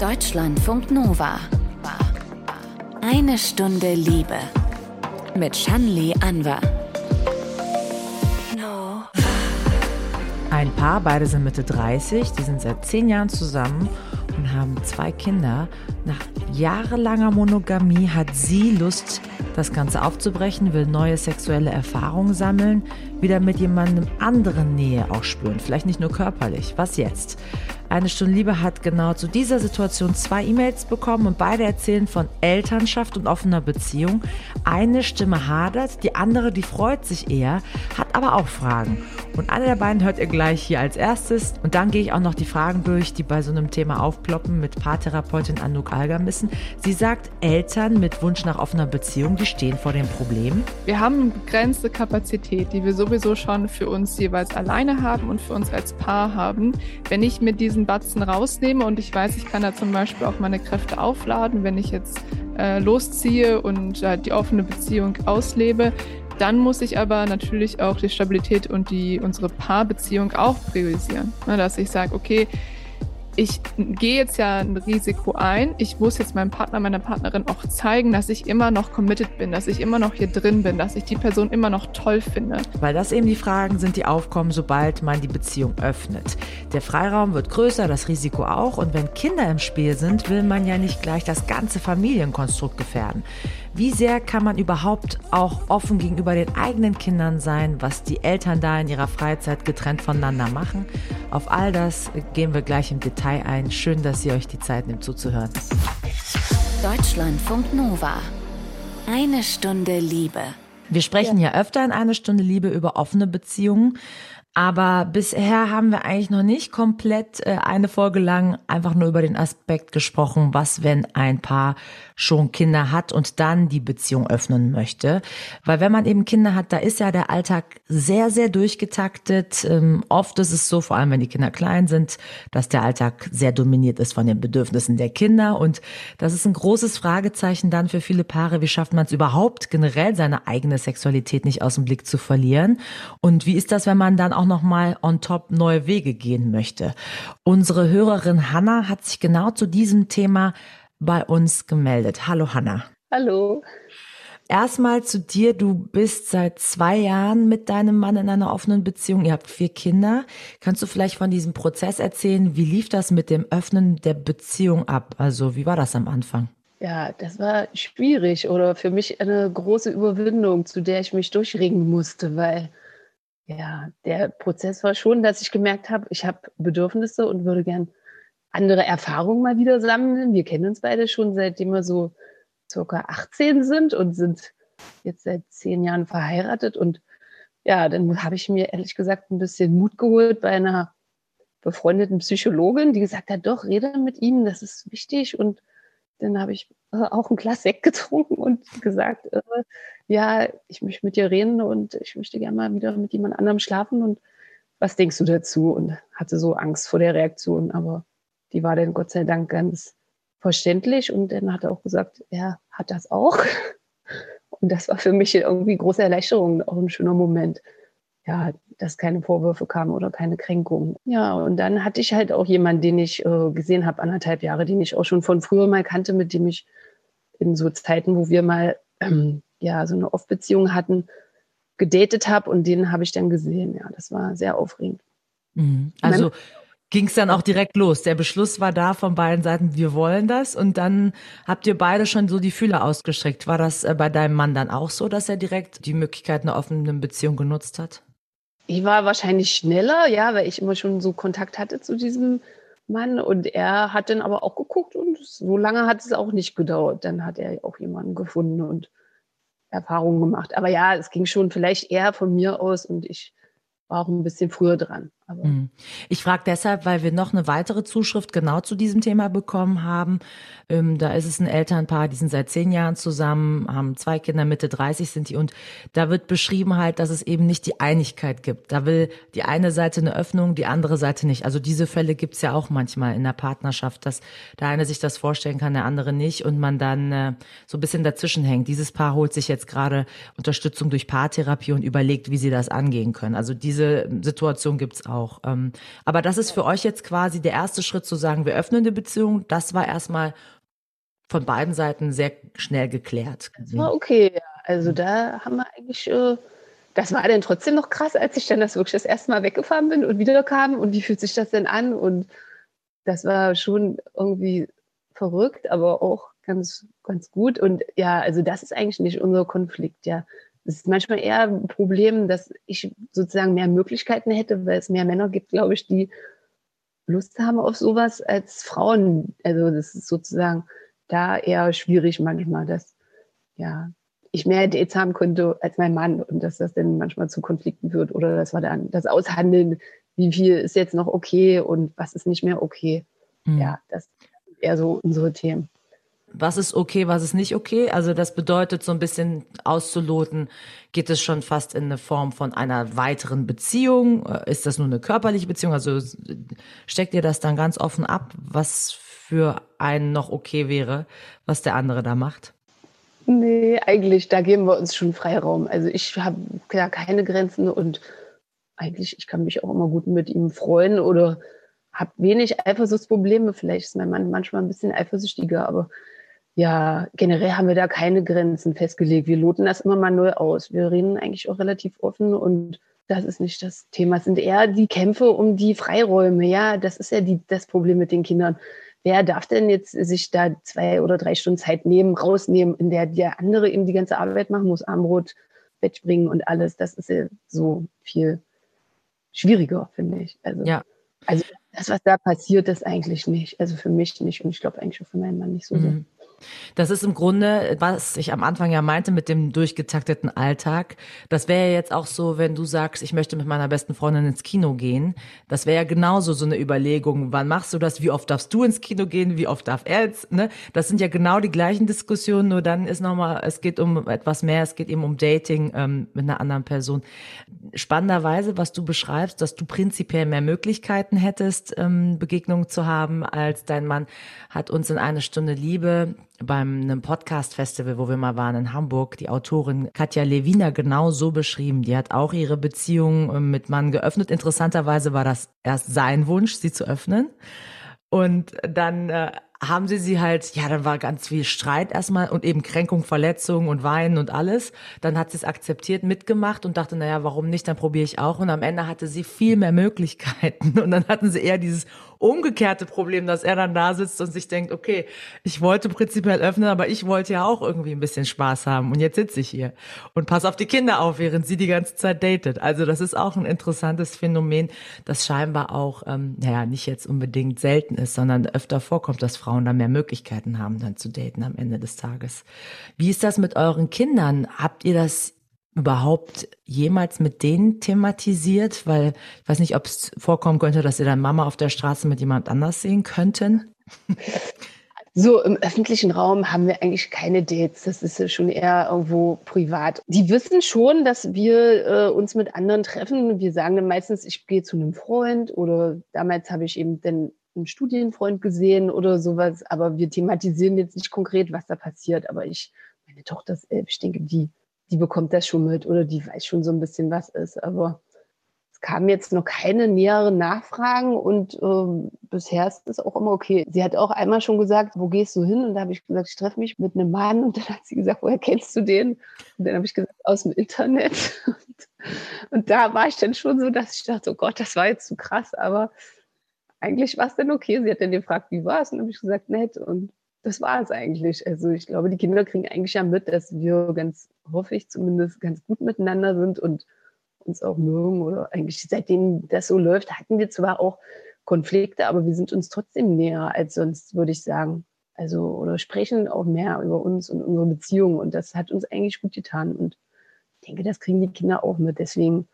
Deutschlandfunk Nova. Eine Stunde Liebe. Mit Shanli Anwar. Ein Paar, beide sind Mitte 30, die sind seit zehn Jahren zusammen und haben zwei Kinder. Nach jahrelanger Monogamie hat sie Lust, das Ganze aufzubrechen, will neue sexuelle Erfahrungen sammeln, wieder mit jemandem anderen Nähe auch spüren, vielleicht nicht nur körperlich. Was jetzt? Eine Stunde Liebe hat genau zu dieser Situation zwei E-Mails bekommen und beide erzählen von Elternschaft und offener Beziehung. Eine Stimme hadert, die andere, die freut sich eher, hat aber auch Fragen. Und eine der beiden hört ihr gleich hier als erstes. Und dann gehe ich auch noch die Fragen durch, die bei so einem Thema aufploppen mit Paartherapeutin Anouk Algermissen. Sie sagt, Eltern mit Wunsch nach offener Beziehung, die stehen vor dem Problem. Wir haben begrenzte Kapazität, die wir sowieso schon für uns jeweils alleine haben und für uns als Paar haben. Wenn ich mit diesen Batzen rausnehme und ich weiß, ich kann da zum Beispiel auch meine Kräfte aufladen, wenn ich jetzt äh, losziehe und äh, die offene Beziehung auslebe, dann muss ich aber natürlich auch die Stabilität und die unsere Paarbeziehung auch priorisieren. Ne, dass ich sage, okay, ich gehe jetzt ja ein Risiko ein. Ich muss jetzt meinem Partner, meiner Partnerin auch zeigen, dass ich immer noch committed bin, dass ich immer noch hier drin bin, dass ich die Person immer noch toll finde. Weil das eben die Fragen sind, die aufkommen, sobald man die Beziehung öffnet. Der Freiraum wird größer, das Risiko auch. Und wenn Kinder im Spiel sind, will man ja nicht gleich das ganze Familienkonstrukt gefährden. Wie sehr kann man überhaupt auch offen gegenüber den eigenen Kindern sein, was die Eltern da in ihrer Freizeit getrennt voneinander machen? Auf all das gehen wir gleich im Detail ein. Schön, dass ihr euch die Zeit nimmt zuzuhören. Deutschlandfunk Nova. Eine Stunde Liebe. Wir sprechen ja öfter in eine Stunde Liebe über offene Beziehungen. Aber bisher haben wir eigentlich noch nicht komplett äh, eine Folge lang einfach nur über den Aspekt gesprochen, was wenn ein Paar schon Kinder hat und dann die Beziehung öffnen möchte. Weil wenn man eben Kinder hat, da ist ja der Alltag sehr, sehr durchgetaktet. Ähm, oft ist es so, vor allem wenn die Kinder klein sind, dass der Alltag sehr dominiert ist von den Bedürfnissen der Kinder. Und das ist ein großes Fragezeichen dann für viele Paare. Wie schafft man es überhaupt, generell seine eigene Sexualität nicht aus dem Blick zu verlieren? Und wie ist das, wenn man dann auch nochmal on top neue Wege gehen möchte? Unsere Hörerin Hanna hat sich genau zu diesem Thema bei uns gemeldet. Hallo Hanna. Hallo. Erstmal zu dir. Du bist seit zwei Jahren mit deinem Mann in einer offenen Beziehung. Ihr habt vier Kinder. Kannst du vielleicht von diesem Prozess erzählen? Wie lief das mit dem Öffnen der Beziehung ab? Also wie war das am Anfang? Ja, das war schwierig oder für mich eine große Überwindung, zu der ich mich durchringen musste, weil ja, der Prozess war schon, dass ich gemerkt habe, ich habe Bedürfnisse und würde gern andere Erfahrungen mal wieder sammeln. Wir kennen uns beide schon, seitdem wir so circa 18 sind und sind jetzt seit zehn Jahren verheiratet. Und ja, dann habe ich mir ehrlich gesagt ein bisschen Mut geholt bei einer befreundeten Psychologin, die gesagt hat, doch, rede mit ihm, das ist wichtig. Und dann habe ich äh, auch ein Glas Sekt getrunken und gesagt, äh, ja, ich möchte mit dir reden und ich möchte gerne mal wieder mit jemand anderem schlafen. Und was denkst du dazu? Und hatte so Angst vor der Reaktion, aber die war dann Gott sei Dank ganz verständlich und dann hat er auch gesagt, er hat das auch. Und das war für mich irgendwie große Erleichterung, auch ein schöner Moment. Ja, dass keine Vorwürfe kamen oder keine Kränkungen. Ja, und dann hatte ich halt auch jemanden, den ich äh, gesehen habe, anderthalb Jahre, den ich auch schon von früher mal kannte, mit dem ich in so Zeiten, wo wir mal ähm, ja so eine Off-Beziehung hatten, gedatet habe und den habe ich dann gesehen. Ja, das war sehr aufregend. Mhm. Also ging es dann auch direkt los. Der Beschluss war da von beiden Seiten, wir wollen das. Und dann habt ihr beide schon so die Fühler ausgestreckt. War das äh, bei deinem Mann dann auch so, dass er direkt die Möglichkeit einer offenen Beziehung genutzt hat? Ich war wahrscheinlich schneller, ja, weil ich immer schon so Kontakt hatte zu diesem Mann. Und er hat dann aber auch geguckt und so lange hat es auch nicht gedauert. Dann hat er auch jemanden gefunden und Erfahrungen gemacht. Aber ja, es ging schon vielleicht eher von mir aus und ich war auch ein bisschen früher dran. Aber mhm. ich frage deshalb, weil wir noch eine weitere Zuschrift genau zu diesem Thema bekommen haben. Ähm, da ist es ein Elternpaar, die sind seit zehn Jahren zusammen, haben zwei Kinder, Mitte 30 sind die und da wird beschrieben halt, dass es eben nicht die Einigkeit gibt. Da will die eine Seite eine Öffnung, die andere Seite nicht. Also diese Fälle gibt's ja auch manchmal in der Partnerschaft, dass der eine sich das vorstellen kann, der andere nicht und man dann äh, so ein bisschen dazwischen hängt. Dieses Paar holt sich jetzt gerade Unterstützung durch Paartherapie und überlegt, wie sie das angehen können. Also diese Situation gibt's auch. Auch. Ähm, aber das ist für euch jetzt quasi der erste Schritt zu sagen, wir öffnen die Beziehung. Das war erstmal von beiden Seiten sehr schnell geklärt. Das war okay, ja. Also da haben wir eigentlich, äh, das war dann trotzdem noch krass, als ich dann das wirklich das erste Mal weggefahren bin und wiederkam und wie fühlt sich das denn an? Und das war schon irgendwie verrückt, aber auch ganz, ganz gut. Und ja, also das ist eigentlich nicht unser Konflikt, ja. Es ist manchmal eher ein Problem, dass ich sozusagen mehr Möglichkeiten hätte, weil es mehr Männer gibt, glaube ich, die Lust haben auf sowas als Frauen. Also das ist sozusagen da eher schwierig manchmal, dass ja ich mehr Dates haben könnte als mein Mann und dass das dann manchmal zu Konflikten führt oder dass wir dann das aushandeln, wie viel ist jetzt noch okay und was ist nicht mehr okay. Mhm. Ja, das sind eher so unsere Themen was ist okay, was ist nicht okay. Also das bedeutet so ein bisschen auszuloten, geht es schon fast in eine Form von einer weiteren Beziehung? Ist das nur eine körperliche Beziehung? Also steckt ihr das dann ganz offen ab, was für einen noch okay wäre, was der andere da macht? Nee, eigentlich, da geben wir uns schon Freiraum. Also ich habe ja keine Grenzen und eigentlich, ich kann mich auch immer gut mit ihm freuen oder habe wenig Eifersuchtsprobleme. Vielleicht ist mein Mann manchmal ein bisschen eifersüchtiger, aber ja, generell haben wir da keine Grenzen festgelegt. Wir loten das immer mal neu aus. Wir reden eigentlich auch relativ offen und das ist nicht das Thema. Es sind eher die Kämpfe um die Freiräume. Ja, das ist ja die, das Problem mit den Kindern. Wer darf denn jetzt sich da zwei oder drei Stunden Zeit nehmen, rausnehmen, in der der andere eben die ganze Arbeit machen muss, Armbrot, Bett bringen und alles? Das ist ja so viel schwieriger, finde ich. Also, ja. also das, was da passiert, ist eigentlich nicht. Also für mich nicht und ich glaube eigentlich auch für meinen Mann nicht so mhm. sehr. Das ist im Grunde, was ich am Anfang ja meinte mit dem durchgetakteten Alltag. Das wäre ja jetzt auch so, wenn du sagst, ich möchte mit meiner besten Freundin ins Kino gehen. Das wäre ja genauso so eine Überlegung. Wann machst du das? Wie oft darfst du ins Kino gehen? Wie oft darf er jetzt? Ne? Das sind ja genau die gleichen Diskussionen, nur dann ist nochmal, es geht um etwas mehr, es geht eben um Dating ähm, mit einer anderen Person. Spannenderweise, was du beschreibst, dass du prinzipiell mehr Möglichkeiten hättest, ähm, Begegnungen zu haben als dein Mann, hat uns in eine Stunde Liebe beim einem Podcast-Festival, wo wir mal waren in Hamburg, die Autorin Katja Lewiner genau so beschrieben. Die hat auch ihre Beziehung ähm, mit Mann geöffnet. Interessanterweise war das erst sein Wunsch, sie zu öffnen. Und dann äh, haben sie sie halt, ja, dann war ganz viel Streit erstmal und eben Kränkung, Verletzung und Weinen und alles. Dann hat sie es akzeptiert, mitgemacht und dachte, naja, warum nicht, dann probiere ich auch. Und am Ende hatte sie viel mehr Möglichkeiten. Und dann hatten sie eher dieses umgekehrte Problem, dass er dann da sitzt und sich denkt, okay, ich wollte prinzipiell öffnen, aber ich wollte ja auch irgendwie ein bisschen Spaß haben. Und jetzt sitze ich hier und pass auf die Kinder auf, während sie die ganze Zeit datet. Also das ist auch ein interessantes Phänomen, das scheinbar auch, ähm, naja, nicht jetzt unbedingt selten ist, sondern öfter vorkommt, dass Frauen da mehr Möglichkeiten haben, dann zu daten am Ende des Tages. Wie ist das mit euren Kindern? Habt ihr das überhaupt jemals mit denen thematisiert? Weil ich weiß nicht, ob es vorkommen könnte, dass ihr dann Mama auf der Straße mit jemand anders sehen könnten. So im öffentlichen Raum haben wir eigentlich keine Dates. Das ist schon eher irgendwo privat. Die wissen schon, dass wir äh, uns mit anderen treffen. Wir sagen dann meistens, ich gehe zu einem Freund oder damals habe ich eben dann einen Studienfreund gesehen oder sowas. Aber wir thematisieren jetzt nicht konkret, was da passiert. Aber ich, meine Tochter ist elf, ich denke, die die bekommt das schon mit oder die weiß schon so ein bisschen, was ist. Aber es kamen jetzt noch keine näheren Nachfragen und ähm, bisher ist es auch immer okay. Sie hat auch einmal schon gesagt, wo gehst du hin? Und da habe ich gesagt, ich treffe mich mit einem Mann. Und dann hat sie gesagt, woher kennst du den? Und dann habe ich gesagt, aus dem Internet. Und, und da war ich dann schon so, dass ich dachte, oh Gott, das war jetzt zu krass. Aber eigentlich war es dann okay. Sie hat dann gefragt, wie war es? Und dann habe ich gesagt, nett. Und das war es eigentlich. Also ich glaube, die Kinder kriegen eigentlich ja mit, dass wir ganz, hoffe ich zumindest, ganz gut miteinander sind und uns auch mögen. Oder eigentlich seitdem das so läuft, hatten wir zwar auch Konflikte, aber wir sind uns trotzdem näher als sonst, würde ich sagen. Also, oder sprechen auch mehr über uns und unsere Beziehungen. Und das hat uns eigentlich gut getan. Und ich denke, das kriegen die Kinder auch mit. Deswegen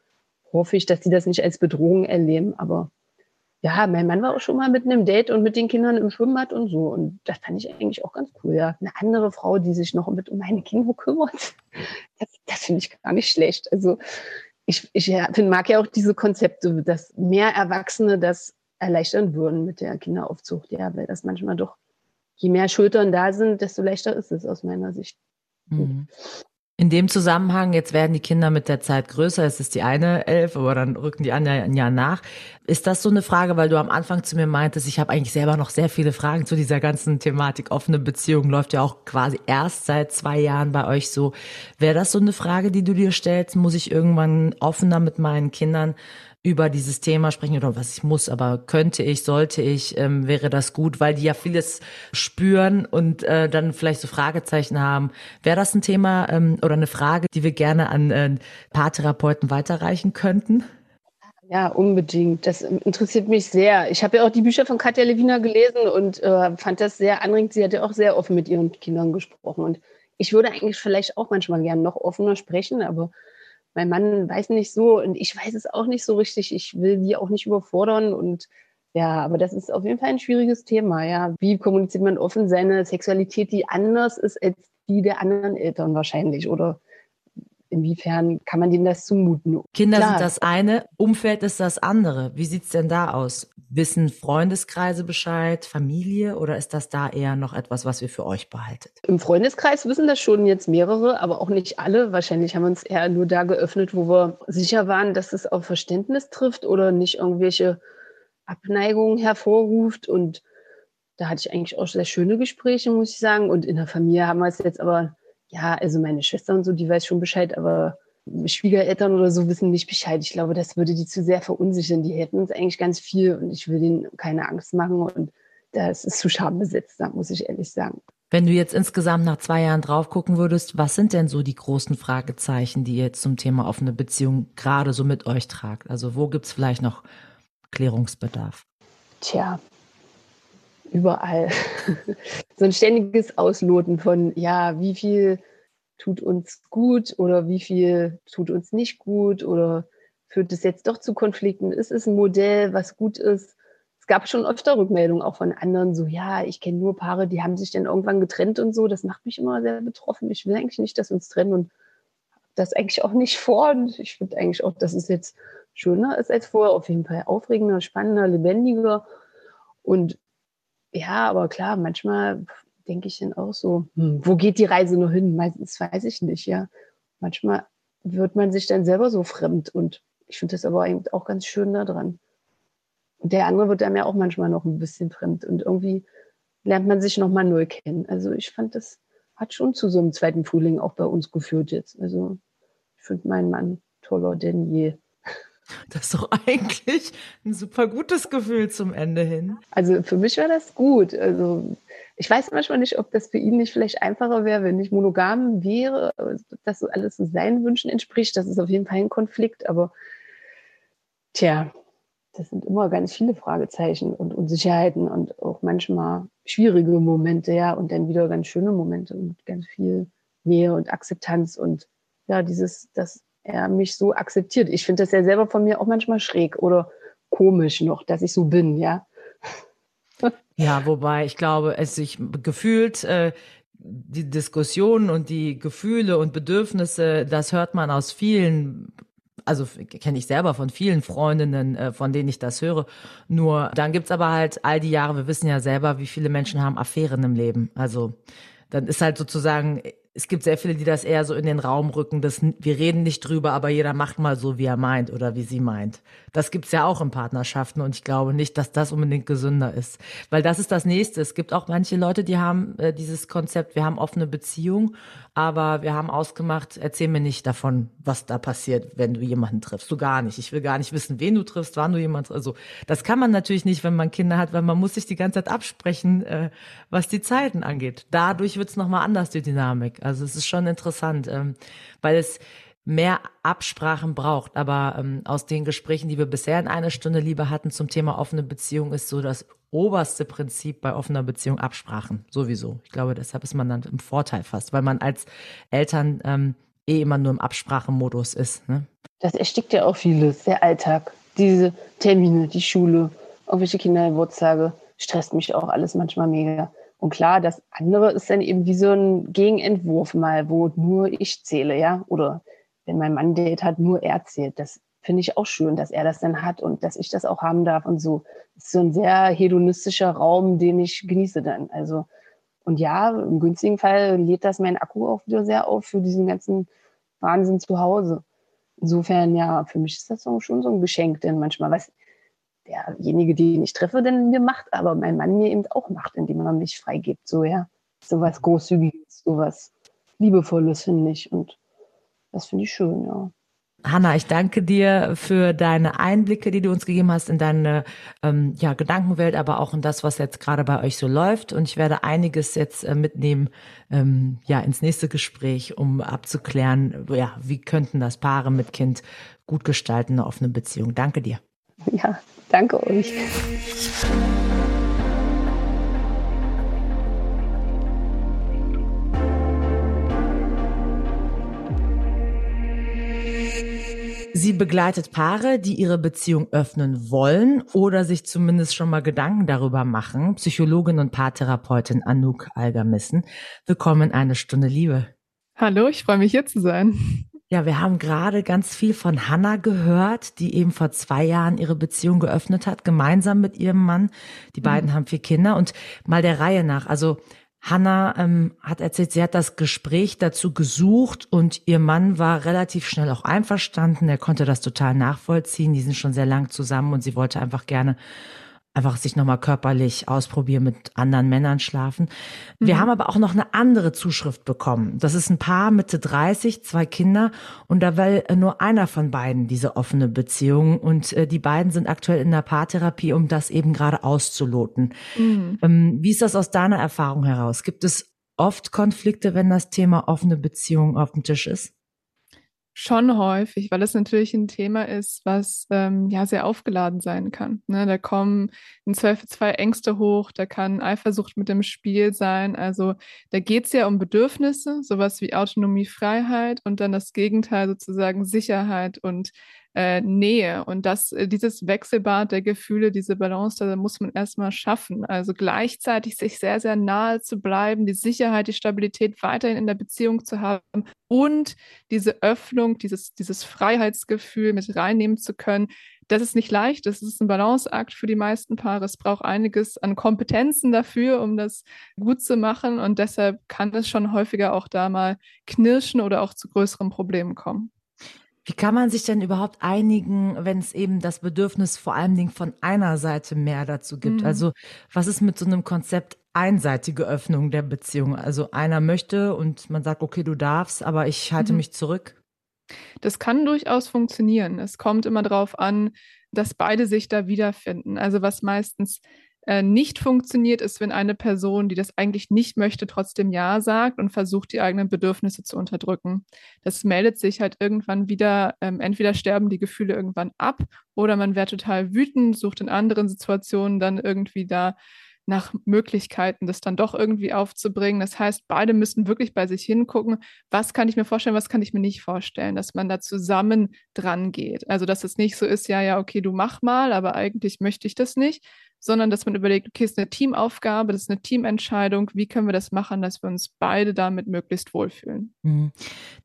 hoffe ich, dass sie das nicht als Bedrohung erleben. Aber ja, mein Mann war auch schon mal mit einem Date und mit den Kindern im Schwimmbad und so. Und das fand ich eigentlich auch ganz cool. Ja, eine andere Frau, die sich noch mit um meine Kinder kümmert, das, das finde ich gar nicht schlecht. Also ich, ich mag ja auch diese Konzepte, dass mehr Erwachsene das erleichtern würden mit der Kinderaufzucht. Ja, weil das manchmal doch, je mehr Schultern da sind, desto leichter ist es aus meiner Sicht. Mhm. In dem Zusammenhang, jetzt werden die Kinder mit der Zeit größer, es ist die eine elf, aber dann rücken die anderen ein Jahr nach. Ist das so eine Frage, weil du am Anfang zu mir meintest, ich habe eigentlich selber noch sehr viele Fragen zu dieser ganzen Thematik. Offene Beziehung läuft ja auch quasi erst seit zwei Jahren bei euch so. Wäre das so eine Frage, die du dir stellst? Muss ich irgendwann offener mit meinen Kindern über dieses Thema sprechen oder was ich muss, aber könnte ich, sollte ich, ähm, wäre das gut, weil die ja vieles spüren und äh, dann vielleicht so Fragezeichen haben. Wäre das ein Thema ähm, oder eine Frage, die wir gerne an äh, Paartherapeuten weiterreichen könnten? Ja, unbedingt. Das interessiert mich sehr. Ich habe ja auch die Bücher von Katja Lewina gelesen und äh, fand das sehr anregend. Sie hat ja auch sehr offen mit ihren Kindern gesprochen. Und ich würde eigentlich vielleicht auch manchmal gerne noch offener sprechen, aber mein Mann weiß nicht so und ich weiß es auch nicht so richtig. Ich will die auch nicht überfordern und ja, aber das ist auf jeden Fall ein schwieriges Thema. Ja, wie kommuniziert man offen seine Sexualität, die anders ist als die der anderen Eltern wahrscheinlich oder inwiefern kann man denen das zumuten? Kinder Klar. sind das eine, Umfeld ist das andere. Wie sieht's denn da aus? Wissen Freundeskreise Bescheid, Familie oder ist das da eher noch etwas, was ihr für euch behaltet? Im Freundeskreis wissen das schon jetzt mehrere, aber auch nicht alle. Wahrscheinlich haben wir uns eher nur da geöffnet, wo wir sicher waren, dass es auf Verständnis trifft oder nicht irgendwelche Abneigungen hervorruft. Und da hatte ich eigentlich auch sehr schöne Gespräche, muss ich sagen. Und in der Familie haben wir es jetzt aber ja, also meine Schwester und so, die weiß schon Bescheid, aber Schwiegereltern oder so wissen nicht Bescheid. Ich glaube, das würde die zu sehr verunsichern. Die hätten uns eigentlich ganz viel und ich will denen keine Angst machen und das ist zu schambesetzt, da muss ich ehrlich sagen. Wenn du jetzt insgesamt nach zwei Jahren drauf gucken würdest, was sind denn so die großen Fragezeichen, die ihr jetzt zum Thema offene Beziehung gerade so mit euch tragt? Also wo gibt es vielleicht noch Klärungsbedarf? Tja, überall. so ein ständiges Ausloten von, ja, wie viel tut uns gut oder wie viel tut uns nicht gut oder führt es jetzt doch zu Konflikten? Ist es ein Modell, was gut ist? Es gab schon öfter Rückmeldungen auch von anderen, so, ja, ich kenne nur Paare, die haben sich dann irgendwann getrennt und so. Das macht mich immer sehr betroffen. Ich will eigentlich nicht, dass wir uns trennen und das eigentlich auch nicht vor. Und ich finde eigentlich auch, dass es jetzt schöner ist als vorher. Auf jeden Fall aufregender, spannender, lebendiger. Und ja, aber klar, manchmal denke ich dann auch so, hm, wo geht die Reise noch hin? Meistens weiß ich nicht, ja. Manchmal wird man sich dann selber so fremd und ich finde das aber eben auch ganz schön daran. Und der andere wird einem ja auch manchmal noch ein bisschen fremd und irgendwie lernt man sich nochmal neu kennen. Also ich fand, das hat schon zu so einem zweiten Frühling auch bei uns geführt jetzt. Also ich finde meinen Mann toller denn je. Das ist doch eigentlich ein super gutes Gefühl zum Ende hin. Also für mich war das gut. Also ich weiß manchmal nicht, ob das für ihn nicht vielleicht einfacher wäre, wenn ich monogam wäre, dass so alles seinen Wünschen entspricht. Das ist auf jeden Fall ein Konflikt, aber tja, das sind immer ganz viele Fragezeichen und Unsicherheiten und auch manchmal schwierige Momente, ja, und dann wieder ganz schöne Momente und ganz viel Nähe und Akzeptanz und ja, dieses, das er mich so akzeptiert. Ich finde das ja selber von mir auch manchmal schräg oder komisch noch, dass ich so bin, ja. Ja, wobei ich glaube, es sich gefühlt äh, die Diskussionen und die Gefühle und Bedürfnisse, das hört man aus vielen also kenne ich selber von vielen Freundinnen, äh, von denen ich das höre. Nur dann gibt's aber halt all die Jahre, wir wissen ja selber, wie viele Menschen haben Affären im Leben. Also dann ist halt sozusagen es gibt sehr viele, die das eher so in den Raum rücken, dass wir reden nicht drüber, aber jeder macht mal so, wie er meint oder wie sie meint. Das gibt's ja auch in Partnerschaften und ich glaube nicht, dass das unbedingt gesünder ist. Weil das ist das Nächste. Es gibt auch manche Leute, die haben äh, dieses Konzept, wir haben offene Beziehung, aber wir haben ausgemacht, erzähl mir nicht davon, was da passiert, wenn du jemanden triffst. Du gar nicht. Ich will gar nicht wissen, wen du triffst, wann du jemanden triffst. Also das kann man natürlich nicht, wenn man Kinder hat, weil man muss sich die ganze Zeit absprechen, äh, was die Zeiten angeht. Dadurch wird's nochmal anders, die Dynamik. Also es ist schon interessant, ähm, weil es mehr Absprachen braucht. Aber ähm, aus den Gesprächen, die wir bisher in einer Stunde Liebe hatten zum Thema offene Beziehung, ist so das oberste Prinzip bei offener Beziehung Absprachen. Sowieso. Ich glaube, deshalb ist man dann im Vorteil fast, weil man als Eltern ähm, eh immer nur im Absprachemodus ist. Ne? Das erstickt ja auch vieles, der Alltag. Diese Termine, die Schule, irgendwelche Kindergeburtstage, stresst mich auch alles manchmal mega. Und klar, das andere ist dann eben wie so ein Gegenentwurf mal, wo nur ich zähle, ja. Oder wenn mein Mann Date hat, nur er zählt. Das finde ich auch schön, dass er das dann hat und dass ich das auch haben darf und so. Das ist so ein sehr hedonistischer Raum, den ich genieße dann. Also Und ja, im günstigen Fall lädt das mein Akku auch wieder sehr auf für diesen ganzen Wahnsinn zu Hause. Insofern, ja, für mich ist das schon so ein Geschenk, denn manchmal was derjenige, den ich treffe, denn mir macht, aber mein Mann mir eben auch macht, indem er mich freigibt. So, ja, so was Großzügiges, so was Liebevolles, finde ich. Und das finde ich schön, ja. Hanna, ich danke dir für deine Einblicke, die du uns gegeben hast in deine ähm, ja, Gedankenwelt, aber auch in das, was jetzt gerade bei euch so läuft. Und ich werde einiges jetzt äh, mitnehmen ähm, ja, ins nächste Gespräch, um abzuklären, ja, wie könnten das Paare mit Kind gut gestalten, eine offene Beziehung. Danke dir. Ja, danke euch. Sie begleitet Paare, die ihre Beziehung öffnen wollen oder sich zumindest schon mal Gedanken darüber machen. Psychologin und Paartherapeutin Anouk Algermissen. Willkommen in eine Stunde Liebe. Hallo, ich freue mich hier zu sein. Ja, wir haben gerade ganz viel von Hannah gehört, die eben vor zwei Jahren ihre Beziehung geöffnet hat, gemeinsam mit ihrem Mann. Die beiden mhm. haben vier Kinder und mal der Reihe nach. Also Hanna ähm, hat erzählt, sie hat das Gespräch dazu gesucht und ihr Mann war relativ schnell auch einverstanden. Er konnte das total nachvollziehen. Die sind schon sehr lang zusammen und sie wollte einfach gerne einfach sich nochmal körperlich ausprobieren, mit anderen Männern schlafen. Wir mhm. haben aber auch noch eine andere Zuschrift bekommen. Das ist ein Paar Mitte 30, zwei Kinder und da will nur einer von beiden diese offene Beziehung und äh, die beiden sind aktuell in der Paartherapie, um das eben gerade auszuloten. Mhm. Ähm, wie ist das aus deiner Erfahrung heraus? Gibt es oft Konflikte, wenn das Thema offene Beziehung auf dem Tisch ist? Schon häufig, weil es natürlich ein Thema ist, was ähm, ja sehr aufgeladen sein kann. Ne? Da kommen im Zweifelsfall Ängste hoch, da kann Eifersucht mit dem Spiel sein. Also da geht es ja um Bedürfnisse, sowas wie Autonomie, Freiheit und dann das Gegenteil sozusagen Sicherheit und äh, Nähe. Und das, äh, dieses Wechselbad der Gefühle, diese Balance, da muss man erstmal schaffen. Also gleichzeitig sich sehr, sehr nahe zu bleiben, die Sicherheit, die Stabilität weiterhin in der Beziehung zu haben und diese Öffnung, dieses, dieses Freiheitsgefühl mit reinnehmen zu können. Das ist nicht leicht. Das ist ein Balanceakt für die meisten Paare. Es braucht einiges an Kompetenzen dafür, um das gut zu machen. Und deshalb kann es schon häufiger auch da mal knirschen oder auch zu größeren Problemen kommen. Wie kann man sich denn überhaupt einigen, wenn es eben das Bedürfnis vor allen Dingen von einer Seite mehr dazu gibt? Mhm. Also was ist mit so einem Konzept einseitige Öffnung der Beziehung? Also einer möchte und man sagt, okay, du darfst, aber ich halte mhm. mich zurück. Das kann durchaus funktionieren. Es kommt immer darauf an, dass beide sich da wiederfinden. Also was meistens äh, nicht funktioniert, ist, wenn eine Person, die das eigentlich nicht möchte, trotzdem Ja sagt und versucht, die eigenen Bedürfnisse zu unterdrücken. Das meldet sich halt irgendwann wieder, ähm, entweder sterben die Gefühle irgendwann ab oder man wird total wütend, sucht in anderen Situationen dann irgendwie da nach Möglichkeiten, das dann doch irgendwie aufzubringen. Das heißt, beide müssen wirklich bei sich hingucken, was kann ich mir vorstellen, was kann ich mir nicht vorstellen, dass man da zusammen dran geht. Also, dass es nicht so ist, ja, ja, okay, du mach mal, aber eigentlich möchte ich das nicht, sondern dass man überlegt, okay, es ist eine Teamaufgabe, das ist eine Teamentscheidung, wie können wir das machen, dass wir uns beide damit möglichst wohlfühlen. Mhm.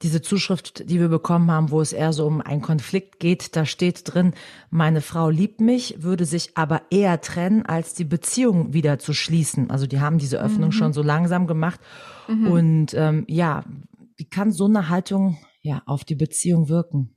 Diese Zuschrift, die wir bekommen haben, wo es eher so um einen Konflikt geht, da steht drin, meine Frau liebt mich, würde sich aber eher trennen, als die Beziehung wieder zu schließen. Also die haben diese Öffnung mhm. schon so langsam gemacht. Mhm. Und ähm, ja, wie kann so eine Haltung ja auf die Beziehung wirken?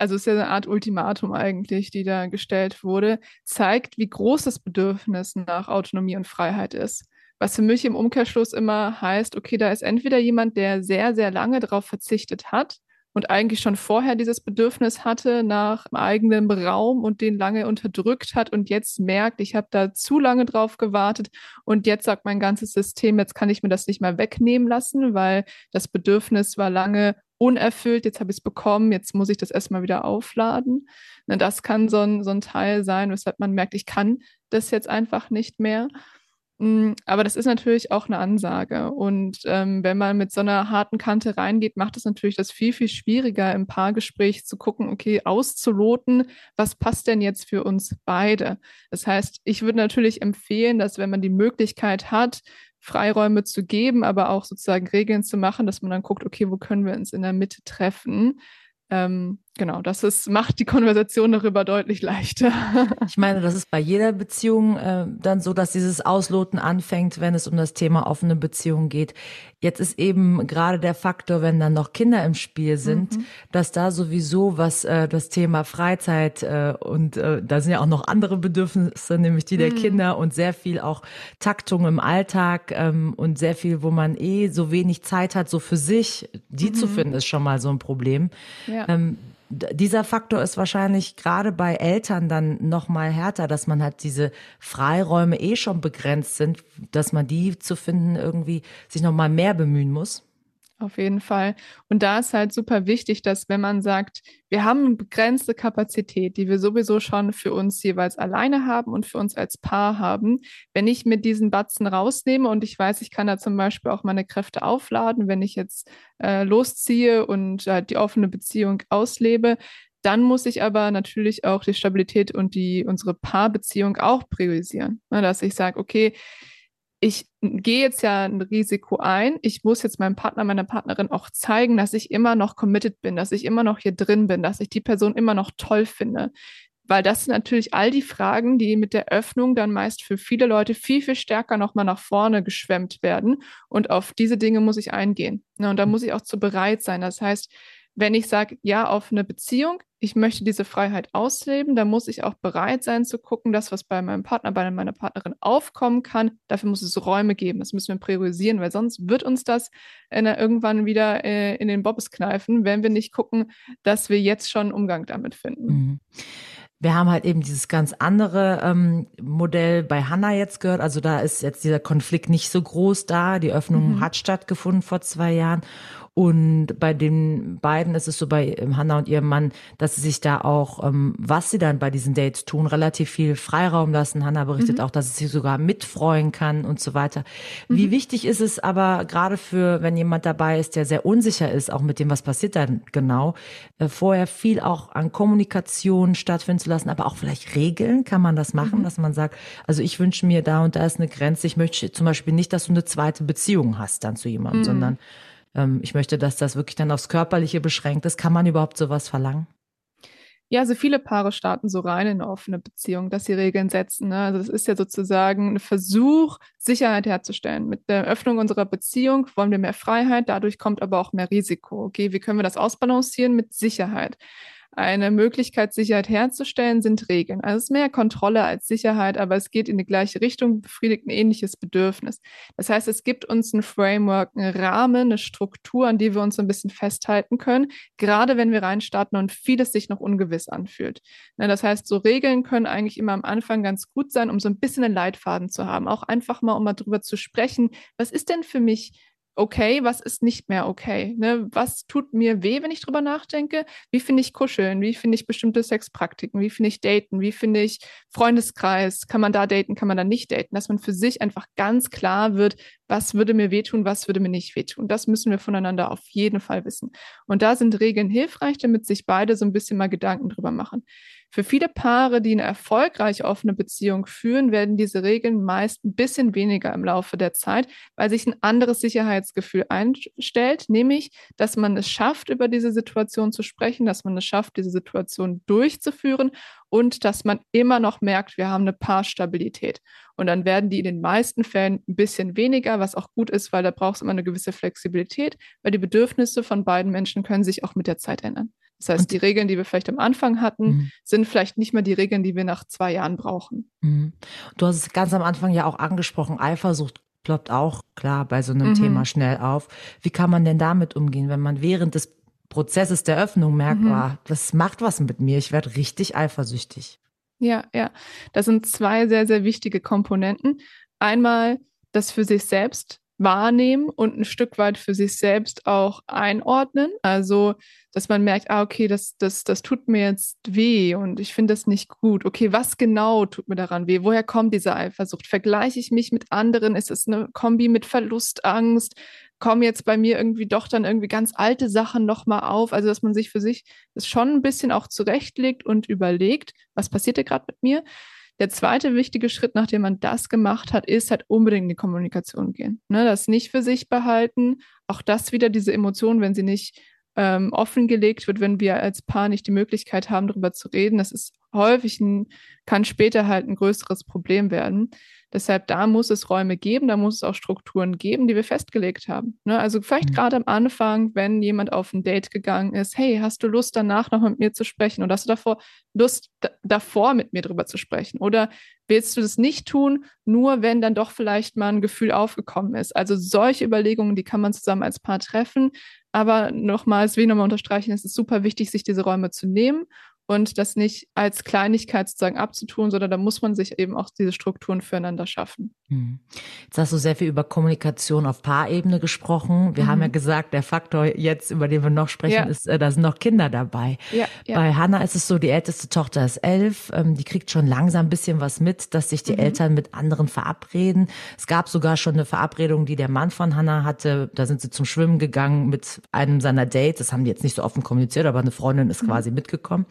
Also es ist ja eine Art Ultimatum eigentlich, die da gestellt wurde, zeigt, wie groß das Bedürfnis nach Autonomie und Freiheit ist. Was für mich im Umkehrschluss immer heißt, okay, da ist entweder jemand, der sehr, sehr lange darauf verzichtet hat und eigentlich schon vorher dieses Bedürfnis hatte nach eigenem Raum und den lange unterdrückt hat und jetzt merkt, ich habe da zu lange drauf gewartet und jetzt sagt mein ganzes System, jetzt kann ich mir das nicht mehr wegnehmen lassen, weil das Bedürfnis war lange unerfüllt, jetzt habe ich es bekommen, jetzt muss ich das erstmal wieder aufladen. Das kann so ein, so ein Teil sein, weshalb man merkt, ich kann das jetzt einfach nicht mehr. Mm, aber das ist natürlich auch eine Ansage. Und ähm, wenn man mit so einer harten Kante reingeht, macht es natürlich das viel, viel schwieriger im Paargespräch zu gucken, okay, auszuloten, was passt denn jetzt für uns beide. Das heißt, ich würde natürlich empfehlen, dass wenn man die Möglichkeit hat, Freiräume zu geben, aber auch sozusagen Regeln zu machen, dass man dann guckt, okay, wo können wir uns in der Mitte treffen? Ähm, genau, das ist, macht die Konversation darüber deutlich leichter. Ich meine, das ist bei jeder Beziehung äh, dann so, dass dieses Ausloten anfängt, wenn es um das Thema offene Beziehung geht. Jetzt ist eben gerade der Faktor, wenn dann noch Kinder im Spiel sind, mhm. dass da sowieso was äh, das Thema Freizeit äh, und äh, da sind ja auch noch andere Bedürfnisse, nämlich die der mhm. Kinder und sehr viel auch Taktung im Alltag ähm, und sehr viel, wo man eh so wenig Zeit hat, so für sich, die mhm. zu finden, ist schon mal so ein Problem. Ja. Ähm, dieser Faktor ist wahrscheinlich gerade bei Eltern dann noch mal härter, dass man halt diese Freiräume eh schon begrenzt sind, dass man die zu finden irgendwie sich noch mal mehr bemühen muss. Auf jeden Fall. Und da ist halt super wichtig, dass wenn man sagt, wir haben eine begrenzte Kapazität, die wir sowieso schon für uns jeweils alleine haben und für uns als Paar haben, wenn ich mit diesen Batzen rausnehme und ich weiß, ich kann da zum Beispiel auch meine Kräfte aufladen, wenn ich jetzt äh, losziehe und äh, die offene Beziehung auslebe, dann muss ich aber natürlich auch die Stabilität und die unsere Paarbeziehung auch priorisieren. Ne, dass ich sage, okay, ich gehe jetzt ja ein Risiko ein. Ich muss jetzt meinem Partner, meiner Partnerin auch zeigen, dass ich immer noch committed bin, dass ich immer noch hier drin bin, dass ich die Person immer noch toll finde. Weil das sind natürlich all die Fragen, die mit der Öffnung dann meist für viele Leute viel, viel stärker nochmal nach vorne geschwemmt werden. Und auf diese Dinge muss ich eingehen. Und da muss ich auch zu bereit sein. Das heißt, wenn ich sage, ja, auf eine Beziehung, ich möchte diese Freiheit ausleben, dann muss ich auch bereit sein zu gucken, dass was bei meinem Partner, bei meiner Partnerin aufkommen kann, dafür muss es Räume geben. Das müssen wir priorisieren, weil sonst wird uns das äh, irgendwann wieder äh, in den Bobbes kneifen, wenn wir nicht gucken, dass wir jetzt schon einen Umgang damit finden. Mhm. Wir haben halt eben dieses ganz andere ähm, Modell bei Hanna jetzt gehört. Also da ist jetzt dieser Konflikt nicht so groß da. Die Öffnung mhm. hat stattgefunden vor zwei Jahren. Und bei den beiden ist es so bei ähm, Hannah und ihrem Mann, dass sie sich da auch, ähm, was sie dann bei diesen Dates tun, relativ viel Freiraum lassen. Hannah berichtet mhm. auch, dass sie sich sogar mitfreuen kann und so weiter. Mhm. Wie wichtig ist es aber gerade für, wenn jemand dabei ist, der sehr unsicher ist, auch mit dem, was passiert dann genau, äh, vorher viel auch an Kommunikation stattfinden zu lassen, aber auch vielleicht Regeln, kann man das machen, mhm. dass man sagt, also ich wünsche mir da und da ist eine Grenze. Ich möchte zum Beispiel nicht, dass du eine zweite Beziehung hast dann zu jemandem, mhm. sondern ähm, ich möchte, dass das wirklich dann aufs Körperliche beschränkt ist. Kann man überhaupt sowas verlangen? Ja, also viele Paare starten so rein in eine offene Beziehung, dass sie Regeln setzen. Ne? Also das ist ja sozusagen ein Versuch, Sicherheit herzustellen. Mit der Öffnung unserer Beziehung wollen wir mehr Freiheit, dadurch kommt aber auch mehr Risiko. Okay, wie können wir das ausbalancieren mit Sicherheit? Eine Möglichkeit, Sicherheit herzustellen, sind Regeln. Also es ist mehr Kontrolle als Sicherheit, aber es geht in die gleiche Richtung, befriedigt ein ähnliches Bedürfnis. Das heißt, es gibt uns ein Framework, einen Rahmen, eine Struktur, an die wir uns ein bisschen festhalten können, gerade wenn wir reinstarten und vieles sich noch ungewiss anfühlt. Das heißt, so Regeln können eigentlich immer am Anfang ganz gut sein, um so ein bisschen einen Leitfaden zu haben. Auch einfach mal, um mal drüber zu sprechen, was ist denn für mich okay, was ist nicht mehr okay? Ne? Was tut mir weh, wenn ich drüber nachdenke? Wie finde ich Kuscheln? Wie finde ich bestimmte Sexpraktiken? Wie finde ich Daten? Wie finde ich Freundeskreis? Kann man da daten? Kann man da nicht daten? Dass man für sich einfach ganz klar wird, was würde mir wehtun, was würde mir nicht wehtun. Das müssen wir voneinander auf jeden Fall wissen. Und da sind Regeln hilfreich, damit sich beide so ein bisschen mal Gedanken drüber machen. Für viele Paare, die eine erfolgreich offene Beziehung führen, werden diese Regeln meist ein bisschen weniger im Laufe der Zeit, weil sich ein anderes Sicherheitsgefühl einstellt, nämlich, dass man es schafft, über diese Situation zu sprechen, dass man es schafft, diese Situation durchzuführen und dass man immer noch merkt, wir haben eine Paarstabilität. Und dann werden die in den meisten Fällen ein bisschen weniger, was auch gut ist, weil da braucht es immer eine gewisse Flexibilität, weil die Bedürfnisse von beiden Menschen können sich auch mit der Zeit ändern. Das heißt, und die Regeln, die wir vielleicht am Anfang hatten, mhm. sind vielleicht nicht mehr die Regeln, die wir nach zwei Jahren brauchen. Mhm. Du hast es ganz am Anfang ja auch angesprochen, Eifersucht ploppt auch klar bei so einem mhm. Thema schnell auf. Wie kann man denn damit umgehen, wenn man während des Prozesses der Öffnung merkt, oh, das macht was mit mir, ich werde richtig eifersüchtig? Ja, ja. Das sind zwei sehr, sehr wichtige Komponenten. Einmal das für sich selbst wahrnehmen und ein Stück weit für sich selbst auch einordnen. Also, dass man merkt, ah, okay, das, das, das tut mir jetzt weh und ich finde das nicht gut. Okay, was genau tut mir daran weh? Woher kommt diese Eifersucht? Vergleiche ich mich mit anderen? Ist es eine Kombi mit Verlustangst? Kommen jetzt bei mir irgendwie doch dann irgendwie ganz alte Sachen nochmal auf? Also, dass man sich für sich das schon ein bisschen auch zurechtlegt und überlegt, was passiert da gerade mit mir? Der zweite wichtige Schritt, nachdem man das gemacht hat, ist halt unbedingt in die Kommunikation gehen. Ne, das nicht für sich behalten. Auch das wieder diese Emotionen, wenn sie nicht ähm, offengelegt wird, wenn wir als Paar nicht die Möglichkeit haben, darüber zu reden. Das ist häufig ein, kann später halt ein größeres Problem werden. Deshalb da muss es Räume geben, da muss es auch Strukturen geben, die wir festgelegt haben. Ne? Also vielleicht mhm. gerade am Anfang, wenn jemand auf ein Date gegangen ist, hey, hast du Lust danach noch mit mir zu sprechen oder hast du davor Lust davor mit mir drüber zu sprechen oder willst du das nicht tun, nur wenn dann doch vielleicht mal ein Gefühl aufgekommen ist. Also solche Überlegungen, die kann man zusammen als Paar treffen. Aber nochmals, ich nochmal unterstreichen, es ist super wichtig, sich diese Räume zu nehmen und das nicht als Kleinigkeit sozusagen abzutun, sondern da muss man sich eben auch diese Strukturen füreinander schaffen. Hm. Jetzt hast du sehr viel über Kommunikation auf Paarebene gesprochen. Wir mhm. haben ja gesagt, der Faktor jetzt, über den wir noch sprechen, ja. ist, äh, da sind noch Kinder dabei. Ja, ja. Bei Hannah ist es so, die älteste Tochter ist elf, ähm, die kriegt schon langsam ein bisschen was mit, dass sich die mhm. Eltern mit anderen verabreden. Es gab sogar schon eine Verabredung, die der Mann von Hannah hatte. Da sind sie zum Schwimmen gegangen mit einem seiner Dates. Das haben die jetzt nicht so offen kommuniziert, aber eine Freundin ist mhm. quasi mitgekommen.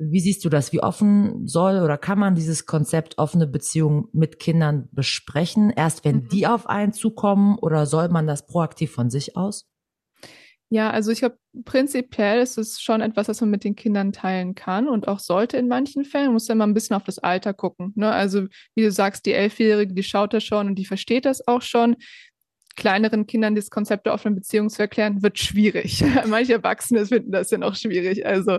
Wie siehst du das? Wie offen soll oder kann man dieses Konzept offene Beziehung mit Kindern besprechen? Erst wenn mhm. die auf einen zukommen oder soll man das proaktiv von sich aus? Ja, also ich glaube, prinzipiell ist es schon etwas, was man mit den Kindern teilen kann und auch sollte in manchen Fällen. Man muss ja mal ein bisschen auf das Alter gucken. Ne? Also, wie du sagst, die Elfjährige, die schaut das schon und die versteht das auch schon kleineren Kindern das Konzept der offenen Beziehung zu erklären, wird schwierig. Manche Erwachsene finden das ja noch schwierig. Also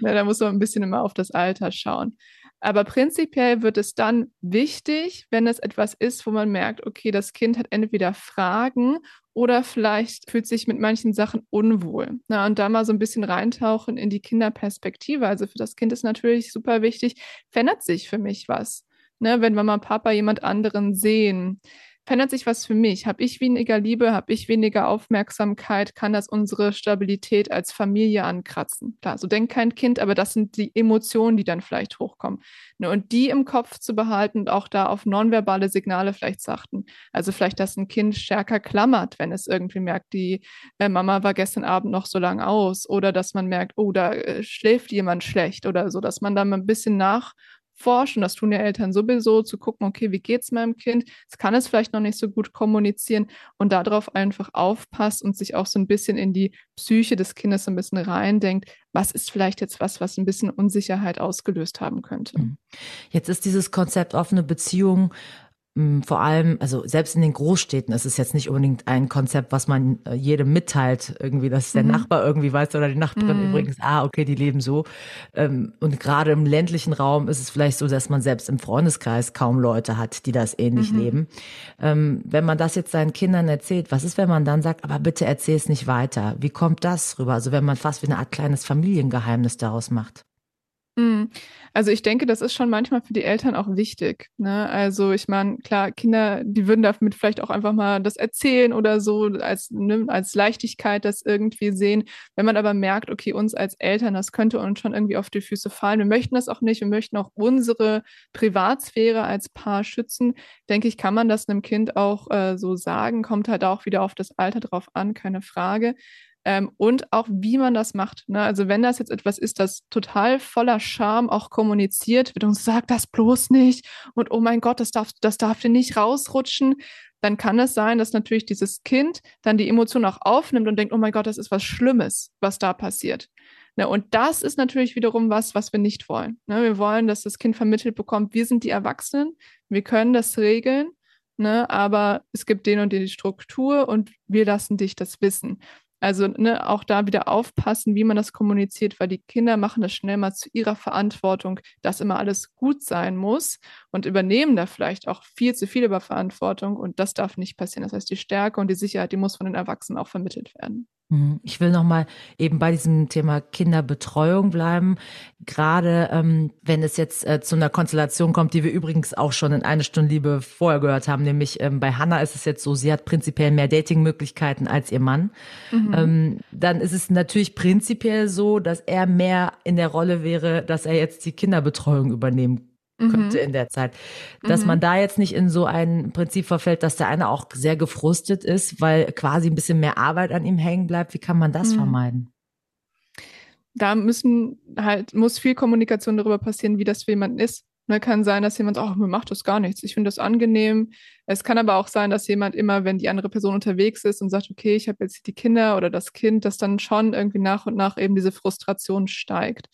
na, da muss man ein bisschen immer auf das Alter schauen. Aber prinzipiell wird es dann wichtig, wenn es etwas ist, wo man merkt, okay, das Kind hat entweder Fragen oder vielleicht fühlt sich mit manchen Sachen unwohl. Na, und da mal so ein bisschen reintauchen in die Kinderperspektive. Also für das Kind ist natürlich super wichtig, verändert sich für mich was. Ne, wenn Mama und Papa jemand anderen sehen, verändert sich was für mich? Habe ich weniger Liebe? Habe ich weniger Aufmerksamkeit? Kann das unsere Stabilität als Familie ankratzen? Klar, so denkt kein Kind, aber das sind die Emotionen, die dann vielleicht hochkommen. Ne, und die im Kopf zu behalten und auch da auf nonverbale Signale vielleicht zu achten. Also vielleicht, dass ein Kind stärker klammert, wenn es irgendwie merkt, die äh, Mama war gestern Abend noch so lang aus. Oder dass man merkt, oh, da äh, schläft jemand schlecht oder so, dass man da mal ein bisschen nach forschen, das tun ja Eltern sowieso, zu gucken, okay, wie geht es meinem Kind? Es kann es vielleicht noch nicht so gut kommunizieren und darauf einfach aufpasst und sich auch so ein bisschen in die Psyche des Kindes so ein bisschen reindenkt, was ist vielleicht jetzt was, was ein bisschen Unsicherheit ausgelöst haben könnte. Jetzt ist dieses Konzept offene Beziehung vor allem, also selbst in den Großstädten ist es jetzt nicht unbedingt ein Konzept, was man äh, jedem mitteilt, irgendwie, dass der mhm. Nachbar irgendwie weiß oder die Nachbarin mhm. übrigens, ah, okay, die leben so. Ähm, und gerade im ländlichen Raum ist es vielleicht so, dass man selbst im Freundeskreis kaum Leute hat, die das ähnlich mhm. leben. Ähm, wenn man das jetzt seinen Kindern erzählt, was ist, wenn man dann sagt, aber bitte erzähl es nicht weiter? Wie kommt das rüber? Also wenn man fast wie eine Art kleines Familiengeheimnis daraus macht. Mhm. Also ich denke, das ist schon manchmal für die Eltern auch wichtig. Ne? Also ich meine, klar, Kinder, die würden damit vielleicht auch einfach mal das erzählen oder so als, ne, als Leichtigkeit das irgendwie sehen. Wenn man aber merkt, okay, uns als Eltern, das könnte uns schon irgendwie auf die Füße fallen. Wir möchten das auch nicht. Wir möchten auch unsere Privatsphäre als Paar schützen. Denke ich, kann man das einem Kind auch äh, so sagen. Kommt halt auch wieder auf das Alter drauf an, keine Frage ähm, und auch wie man das macht. Ne? Also wenn das jetzt etwas ist, das total voller Scham auch kommuniziert wird und sagt das bloß nicht und oh mein Gott, das darf, das darf dir nicht rausrutschen, dann kann es sein, dass natürlich dieses Kind dann die Emotion auch aufnimmt und denkt, oh mein Gott, das ist was Schlimmes, was da passiert. Ne, und das ist natürlich wiederum was, was wir nicht wollen. Ne, wir wollen, dass das Kind vermittelt bekommt, wir sind die Erwachsenen, wir können das regeln, ne, aber es gibt den und den die Struktur und wir lassen dich das wissen. Also ne, auch da wieder aufpassen, wie man das kommuniziert, weil die Kinder machen das schnell mal zu ihrer Verantwortung, dass immer alles gut sein muss und übernehmen da vielleicht auch viel zu viel über Verantwortung und das darf nicht passieren. Das heißt, die Stärke und die Sicherheit, die muss von den Erwachsenen auch vermittelt werden. Mhm. Ich will nochmal eben bei diesem Thema Kinderbetreuung bleiben. Gerade ähm, wenn es jetzt äh, zu einer Konstellation kommt, die wir übrigens auch schon in eine Stunde Liebe vorher gehört haben, nämlich ähm, bei Hannah ist es jetzt so, sie hat prinzipiell mehr Datingmöglichkeiten als ihr Mann. Mhm. Ähm, dann ist es natürlich prinzipiell so, dass er mehr in der Rolle wäre, dass er jetzt die Kinderbetreuung übernehmen könnte mhm. in der Zeit. Dass mhm. man da jetzt nicht in so ein Prinzip verfällt, dass der eine auch sehr gefrustet ist, weil quasi ein bisschen mehr Arbeit an ihm hängen bleibt. Wie kann man das mhm. vermeiden? Da müssen halt, muss viel Kommunikation darüber passieren, wie das für jemanden ist. Ne, kann sein, dass jemand, oh, mir macht das gar nichts. Ich finde das angenehm. Es kann aber auch sein, dass jemand immer, wenn die andere Person unterwegs ist und sagt, okay, ich habe jetzt die Kinder oder das Kind, dass dann schon irgendwie nach und nach eben diese Frustration steigt.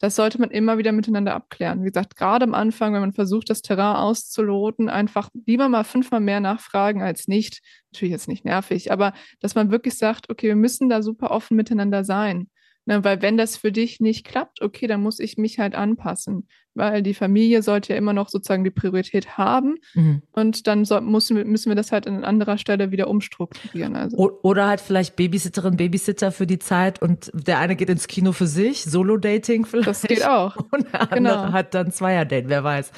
Das sollte man immer wieder miteinander abklären. Wie gesagt, gerade am Anfang, wenn man versucht, das Terrain auszuloten, einfach lieber mal fünfmal mehr nachfragen als nicht. Natürlich jetzt nicht nervig, aber dass man wirklich sagt, okay, wir müssen da super offen miteinander sein. Ne, weil wenn das für dich nicht klappt, okay, dann muss ich mich halt anpassen weil die Familie sollte ja immer noch sozusagen die Priorität haben. Mhm. Und dann so, müssen, wir, müssen wir das halt an anderer Stelle wieder umstrukturieren. Also. Oder halt vielleicht Babysitterin, Babysitter für die Zeit und der eine geht ins Kino für sich, Solo-Dating vielleicht. Das geht auch. Und der andere genau. hat dann Zweier-Date, wer weiß.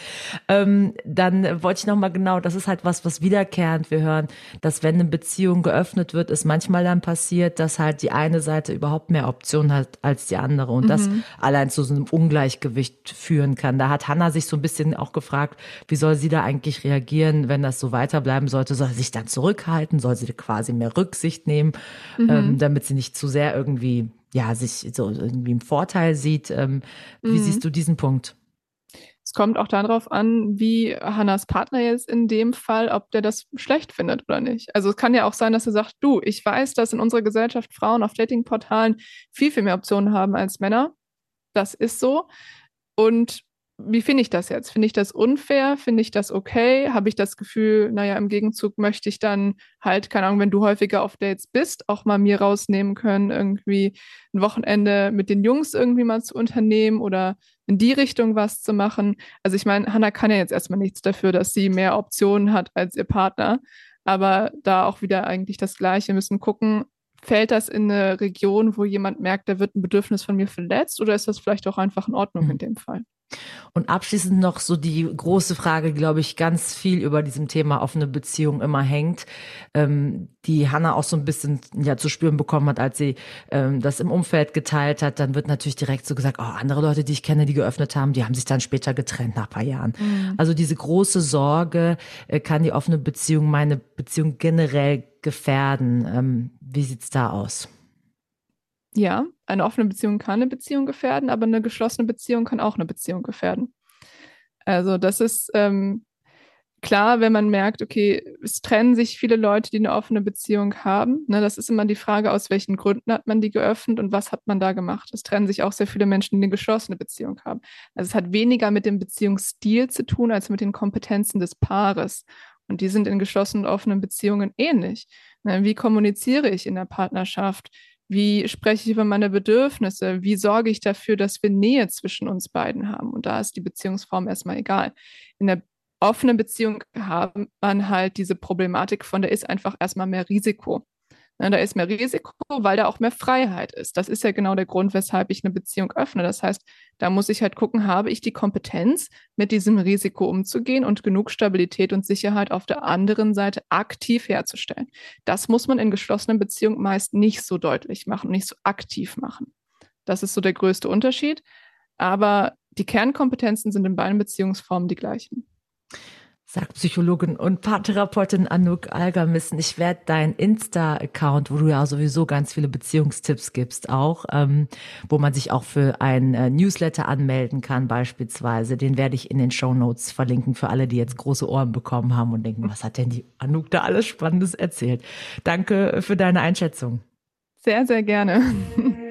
Ähm, dann wollte ich nochmal genau, das ist halt was, was wiederkehrend wir hören, dass wenn eine Beziehung geöffnet wird, es manchmal dann passiert, dass halt die eine Seite überhaupt mehr Optionen hat als die andere und mhm. das allein zu so einem Ungleichgewicht führen kann kann. Da hat Hanna sich so ein bisschen auch gefragt, wie soll sie da eigentlich reagieren, wenn das so weiterbleiben sollte? Soll sie sich dann zurückhalten? Soll sie quasi mehr Rücksicht nehmen, mhm. ähm, damit sie nicht zu sehr irgendwie, ja, sich so irgendwie im Vorteil sieht? Ähm, wie mhm. siehst du diesen Punkt? Es kommt auch darauf an, wie Hannas Partner jetzt in dem Fall, ob der das schlecht findet oder nicht. Also es kann ja auch sein, dass er sagt, du, ich weiß, dass in unserer Gesellschaft Frauen auf Datingportalen viel, viel mehr Optionen haben als Männer. Das ist so. Und wie finde ich das jetzt? Finde ich das unfair? Finde ich das okay? Habe ich das Gefühl, naja, im Gegenzug möchte ich dann halt, keine Ahnung, wenn du häufiger auf Dates bist, auch mal mir rausnehmen können, irgendwie ein Wochenende mit den Jungs irgendwie mal zu unternehmen oder in die Richtung was zu machen. Also ich meine, Hannah kann ja jetzt erstmal nichts dafür, dass sie mehr Optionen hat als ihr Partner. Aber da auch wieder eigentlich das Gleiche. Wir müssen gucken, fällt das in eine Region, wo jemand merkt, da wird ein Bedürfnis von mir verletzt oder ist das vielleicht auch einfach in Ordnung mhm. in dem Fall? Und abschließend noch so die große Frage, glaube ich, ganz viel über diesem Thema offene Beziehung immer hängt, ähm, die Hanna auch so ein bisschen ja zu spüren bekommen hat, als sie ähm, das im Umfeld geteilt hat. Dann wird natürlich direkt so gesagt, oh, andere Leute, die ich kenne, die geöffnet haben, die haben sich dann später getrennt nach paar Jahren. Mhm. Also diese große Sorge, äh, kann die offene Beziehung meine Beziehung generell gefährden? Ähm, wie sieht's da aus? Ja, eine offene Beziehung kann eine Beziehung gefährden, aber eine geschlossene Beziehung kann auch eine Beziehung gefährden. Also das ist ähm, klar, wenn man merkt, okay, es trennen sich viele Leute, die eine offene Beziehung haben. Ne, das ist immer die Frage, aus welchen Gründen hat man die geöffnet und was hat man da gemacht. Es trennen sich auch sehr viele Menschen, die eine geschlossene Beziehung haben. Also es hat weniger mit dem Beziehungsstil zu tun, als mit den Kompetenzen des Paares. Und die sind in geschlossenen und offenen Beziehungen ähnlich. Ne, wie kommuniziere ich in der Partnerschaft? Wie spreche ich über meine Bedürfnisse? Wie sorge ich dafür, dass wir Nähe zwischen uns beiden haben? Und da ist die Beziehungsform erstmal egal. In der offenen Beziehung hat man halt diese Problematik von, da ist einfach erstmal mehr Risiko. Ne, da ist mehr Risiko, weil da auch mehr Freiheit ist. Das ist ja genau der Grund, weshalb ich eine Beziehung öffne. Das heißt, da muss ich halt gucken, habe ich die Kompetenz, mit diesem Risiko umzugehen und genug Stabilität und Sicherheit auf der anderen Seite aktiv herzustellen. Das muss man in geschlossenen Beziehungen meist nicht so deutlich machen, nicht so aktiv machen. Das ist so der größte Unterschied. Aber die Kernkompetenzen sind in beiden Beziehungsformen die gleichen sagt Psychologin und Paartherapeutin Anouk Algermissen. Ich werde dein Insta-Account, wo du ja sowieso ganz viele Beziehungstipps gibst, auch, ähm, wo man sich auch für ein äh, Newsletter anmelden kann, beispielsweise. Den werde ich in den Show Notes verlinken für alle, die jetzt große Ohren bekommen haben und denken, was hat denn die Anouk da alles Spannendes erzählt? Danke für deine Einschätzung. Sehr, sehr gerne.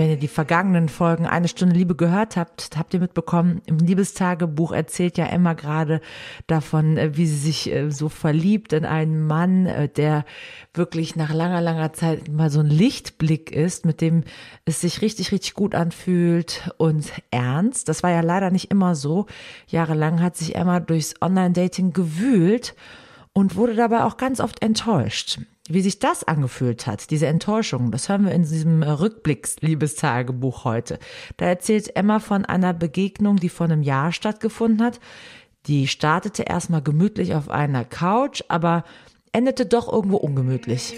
Wenn ihr die vergangenen Folgen eine Stunde Liebe gehört habt, habt ihr mitbekommen, im Liebestagebuch erzählt ja Emma gerade davon, äh, wie sie sich äh, so verliebt in einen Mann, äh, der wirklich nach langer, langer Zeit mal so ein Lichtblick ist, mit dem es sich richtig, richtig gut anfühlt und ernst. Das war ja leider nicht immer so. Jahrelang hat sich Emma durchs Online-Dating gewühlt und wurde dabei auch ganz oft enttäuscht. Wie sich das angefühlt hat, diese Enttäuschung, das hören wir in diesem Rückblicks-Liebestagebuch heute. Da erzählt Emma von einer Begegnung, die vor einem Jahr stattgefunden hat. Die startete erstmal gemütlich auf einer Couch, aber endete doch irgendwo ungemütlich.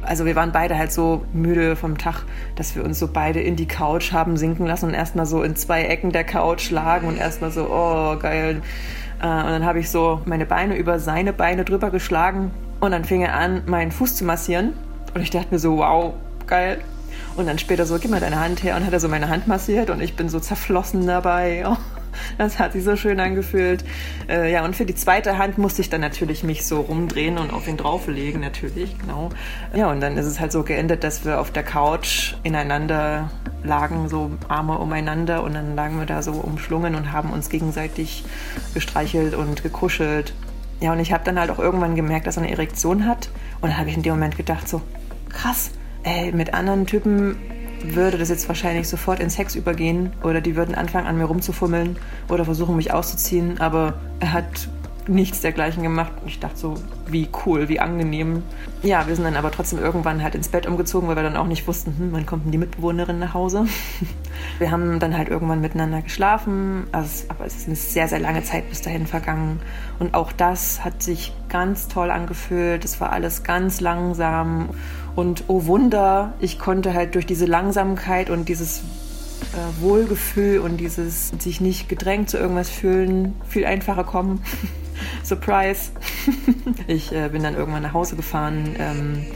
Also wir waren beide halt so müde vom Tag, dass wir uns so beide in die Couch haben sinken lassen und erstmal so in zwei Ecken der Couch lagen und erstmal so, oh geil, äh, und dann habe ich so meine Beine über seine Beine drüber geschlagen und dann fing er an, meinen Fuß zu massieren. Und ich dachte mir so, wow, geil. Und dann später so, gib mal deine Hand her und hat er so meine Hand massiert und ich bin so zerflossen dabei. Das hat sich so schön angefühlt. Äh, ja, und für die zweite Hand musste ich dann natürlich mich so rumdrehen und auf ihn drauflegen, natürlich, genau. Ja, und dann ist es halt so geendet, dass wir auf der Couch ineinander lagen, so Arme umeinander und dann lagen wir da so umschlungen und haben uns gegenseitig gestreichelt und gekuschelt. Ja, und ich habe dann halt auch irgendwann gemerkt, dass er eine Erektion hat. Und dann habe ich in dem Moment gedacht, so krass, ey, mit anderen Typen würde das jetzt wahrscheinlich sofort in Sex übergehen oder die würden anfangen an mir rumzufummeln oder versuchen mich auszuziehen, aber er hat nichts dergleichen gemacht. Ich dachte so, wie cool, wie angenehm. Ja, wir sind dann aber trotzdem irgendwann halt ins Bett umgezogen, weil wir dann auch nicht wussten, hm, wann kommt denn die Mitbewohnerin nach Hause. Wir haben dann halt irgendwann miteinander geschlafen, also, aber es ist eine sehr, sehr lange Zeit bis dahin vergangen. Und auch das hat sich ganz toll angefühlt. Es war alles ganz langsam. Und oh Wunder, ich konnte halt durch diese Langsamkeit und dieses äh, Wohlgefühl und dieses sich nicht gedrängt zu irgendwas fühlen viel einfacher kommen. Surprise. ich äh, bin dann irgendwann nach Hause gefahren. Ähm,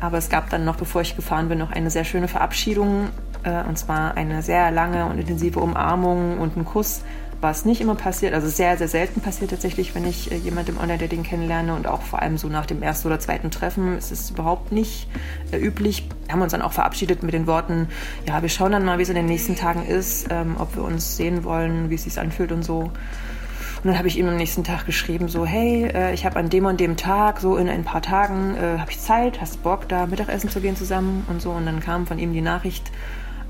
aber es gab dann noch, bevor ich gefahren bin, noch eine sehr schöne Verabschiedung. Äh, und zwar eine sehr lange und intensive Umarmung und ein Kuss was nicht immer passiert, also sehr, sehr selten passiert tatsächlich, wenn ich äh, jemand im Online-Dating kennenlerne und auch vor allem so nach dem ersten oder zweiten Treffen ist es überhaupt nicht äh, üblich. Wir haben uns dann auch verabschiedet mit den Worten, ja, wir schauen dann mal, wie es in den nächsten Tagen ist, ähm, ob wir uns sehen wollen, wie es sich anfühlt und so. Und dann habe ich ihm am nächsten Tag geschrieben, so, hey, äh, ich habe an dem und dem Tag, so in ein paar Tagen, äh, habe ich Zeit, hast Bock, da Mittagessen zu gehen zusammen und so. Und dann kam von ihm die Nachricht,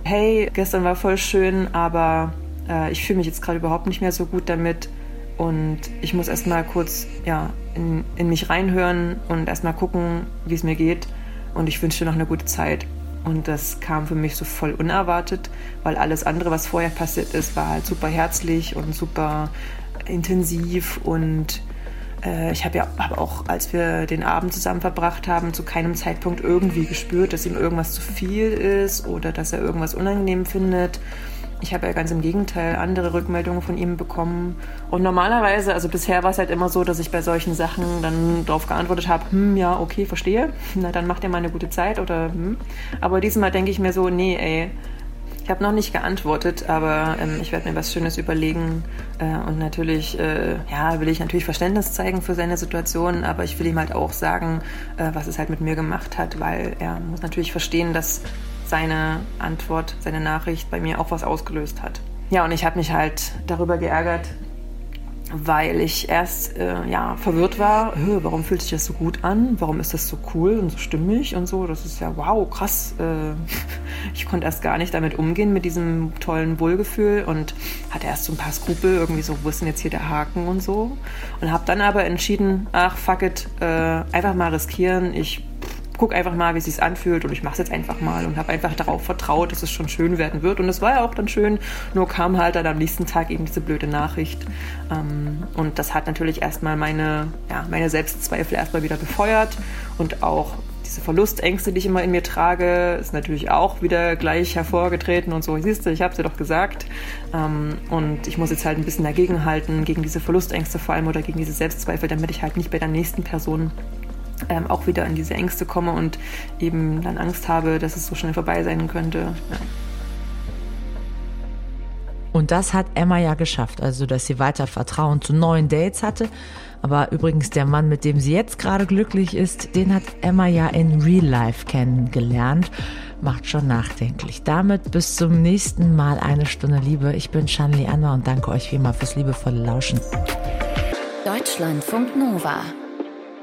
hey, gestern war voll schön, aber äh, ich fühle mich jetzt gerade überhaupt nicht mehr so gut damit und ich muss erstmal kurz ja, in, in mich reinhören und erstmal gucken, wie es mir geht und ich wünsche dir noch eine gute Zeit. Und das kam für mich so voll unerwartet, weil alles andere, was vorher passiert ist, war halt super herzlich und super intensiv und äh, ich habe ja hab auch, als wir den Abend zusammen verbracht haben, zu keinem Zeitpunkt irgendwie gespürt, dass ihm irgendwas zu viel ist oder dass er irgendwas unangenehm findet. Ich habe ja ganz im Gegenteil andere Rückmeldungen von ihm bekommen. Und normalerweise, also bisher war es halt immer so, dass ich bei solchen Sachen dann darauf geantwortet habe, hm, ja, okay, verstehe. Na, dann macht ihr mal eine gute Zeit oder hm. Aber diesmal denke ich mir so, nee, ey, ich habe noch nicht geantwortet, aber ähm, ich werde mir was Schönes überlegen. Äh, und natürlich, äh, ja, will ich natürlich Verständnis zeigen für seine Situation, aber ich will ihm halt auch sagen, äh, was es halt mit mir gemacht hat, weil er muss natürlich verstehen, dass seine Antwort, seine Nachricht bei mir auch was ausgelöst hat. Ja, und ich habe mich halt darüber geärgert, weil ich erst äh, ja, verwirrt war, warum fühlt sich das so gut an, warum ist das so cool und so stimmig und so, das ist ja wow, krass. Äh, ich konnte erst gar nicht damit umgehen, mit diesem tollen Wohlgefühl und hatte erst so ein paar Skrupel, irgendwie so, wo ist denn jetzt hier der Haken und so. Und habe dann aber entschieden, ach fuck it, äh, einfach mal riskieren, ich guck einfach mal, wie es sich anfühlt und ich mache es jetzt einfach mal und habe einfach darauf vertraut, dass es schon schön werden wird. Und es war ja auch dann schön, nur kam halt dann am nächsten Tag eben diese blöde Nachricht. Ähm, und das hat natürlich erstmal meine, ja, meine Selbstzweifel erstmal wieder befeuert und auch diese Verlustängste, die ich immer in mir trage, ist natürlich auch wieder gleich hervorgetreten und so. Siehst du, ich habe es dir doch gesagt. Ähm, und ich muss jetzt halt ein bisschen dagegenhalten, gegen diese Verlustängste vor allem oder gegen diese Selbstzweifel, damit ich halt nicht bei der nächsten Person ähm, auch wieder an diese Ängste komme und eben dann Angst habe, dass es so schnell vorbei sein könnte. Ja. Und das hat Emma ja geschafft, also dass sie weiter Vertrauen zu neuen Dates hatte. Aber übrigens der Mann, mit dem sie jetzt gerade glücklich ist, den hat Emma ja in Real Life kennengelernt. Macht schon nachdenklich. Damit bis zum nächsten Mal eine Stunde Liebe. Ich bin Shanli Anwar und danke euch wie immer fürs liebevolle Lauschen. Deutschlandfunk Nova.